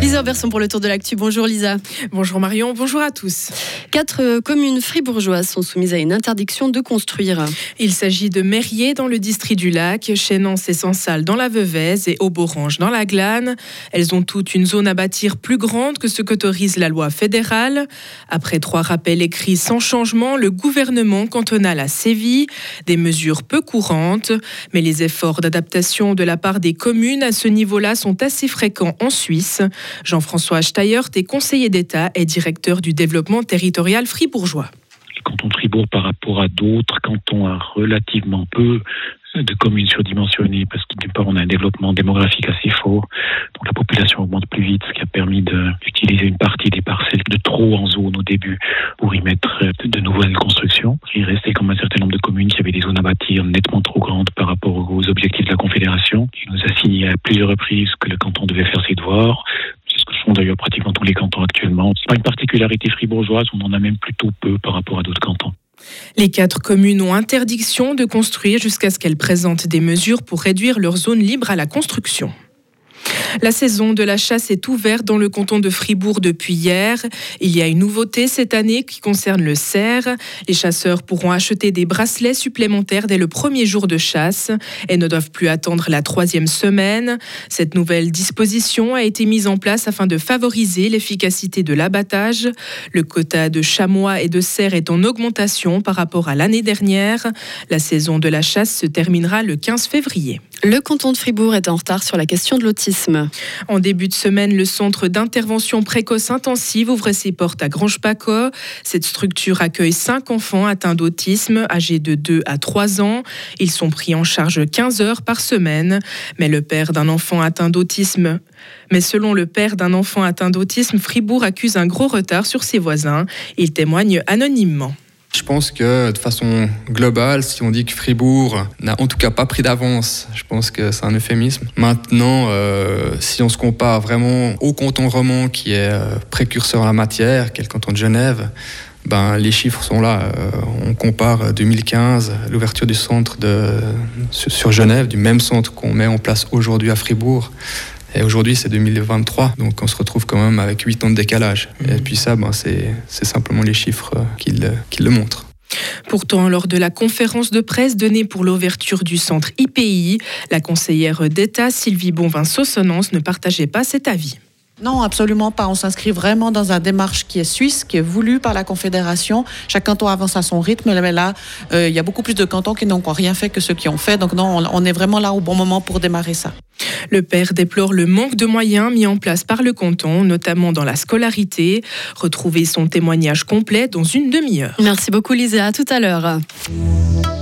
Lisa Berson pour le tour de l'actu. Bonjour Lisa. Bonjour Marion, bonjour à tous. Quatre euh, communes fribourgeoises sont soumises à une interdiction de construire. Il s'agit de Mérier dans le district du Lac, Chénance et Sansal dans la Veuvez et Auborange dans la Glane. Elles ont toutes une zone à bâtir plus grande que ce qu'autorise la loi fédérale. Après trois rappels écrits sans changement, le gouvernement cantonal a sévi. Des mesures peu courantes, mais les efforts d'adaptation de la part des communes à ce niveau-là sont assez fréquents en Suisse. Jean-François Steyert est conseiller d'État et directeur du développement territorial fribourgeois. Le canton de Fribourg par rapport à d'autres cantons a relativement peu de communes surdimensionnées parce d'une part on a un développement démographique assez fort, donc la population augmente plus vite, ce qui a permis d'utiliser une partie des parcelles de trop en zone au début pour y mettre de nouvelles constructions. Il restait comme un certain nombre de communes qui avaient des zones à bâtir nettement trop grandes par rapport aux objectifs de la Confédération. Il nous a signé à plusieurs reprises que le canton devait faire ses devoirs, que font d'ailleurs pratiquement tous les cantons actuellement. C'est pas une particularité fribourgeoise, on en a même plutôt peu par rapport à d'autres cantons. Les quatre communes ont interdiction de construire jusqu'à ce qu'elles présentent des mesures pour réduire leur zone libre à la construction. La saison de la chasse est ouverte dans le canton de Fribourg depuis hier. Il y a une nouveauté cette année qui concerne le cerf. Les chasseurs pourront acheter des bracelets supplémentaires dès le premier jour de chasse et ne doivent plus attendre la troisième semaine. Cette nouvelle disposition a été mise en place afin de favoriser l'efficacité de l'abattage. Le quota de chamois et de cerfs est en augmentation par rapport à l'année dernière. La saison de la chasse se terminera le 15 février. Le canton de Fribourg est en retard sur la question de l'autisme. En début de semaine, le centre d'intervention précoce intensive ouvre ses portes à Grange-Paco. Cette structure accueille cinq enfants atteints d'autisme, âgés de 2 à 3 ans. Ils sont pris en charge 15 heures par semaine. Mais le père d'un enfant atteint d'autisme mais selon le père d'un enfant atteint d'autisme, Fribourg accuse un gros retard sur ses voisins. Il témoigne anonymement. Je pense que de façon globale, si on dit que Fribourg n'a en tout cas pas pris d'avance, je pense que c'est un euphémisme. Maintenant, euh, si on se compare vraiment au canton roman qui est euh, précurseur en la matière, qui est le canton de Genève, ben, les chiffres sont là. Euh, on compare 2015, l'ouverture du centre sur Genève, du même centre qu'on met en place aujourd'hui à Fribourg. Et aujourd'hui, c'est 2023, donc on se retrouve quand même avec 8 ans de décalage. Et mhm. puis ça, ben, c'est simplement les chiffres qui le, qui le montrent. Pourtant, lors de la conférence de presse donnée pour l'ouverture du centre IPI, la conseillère d'État Sylvie Bonvin-Saussonance ne partageait pas cet avis. Non, absolument pas. On s'inscrit vraiment dans une démarche qui est suisse, qui est voulue par la Confédération. Chaque canton avance à son rythme. Mais là, euh, il y a beaucoup plus de cantons qui n'ont rien fait que ceux qui ont fait. Donc non, on est vraiment là au bon moment pour démarrer ça. Le père déplore le manque de moyens mis en place par le canton, notamment dans la scolarité. Retrouvez son témoignage complet dans une demi-heure. Merci beaucoup Lisa, à tout à l'heure.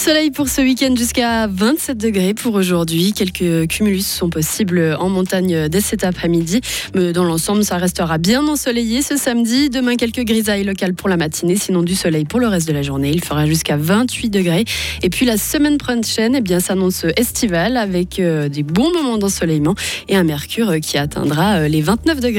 Soleil pour ce week-end jusqu'à 27 degrés pour aujourd'hui. Quelques cumulus sont possibles en montagne dès cet après-midi. Mais dans l'ensemble, ça restera bien ensoleillé ce samedi. Demain, quelques grisailles locales pour la matinée, sinon du soleil pour le reste de la journée. Il fera jusqu'à 28 degrés. Et puis la semaine prochaine, eh bien, s'annonce estivale avec euh, des bons moments d'ensoleillement et un mercure qui atteindra euh, les 29 degrés.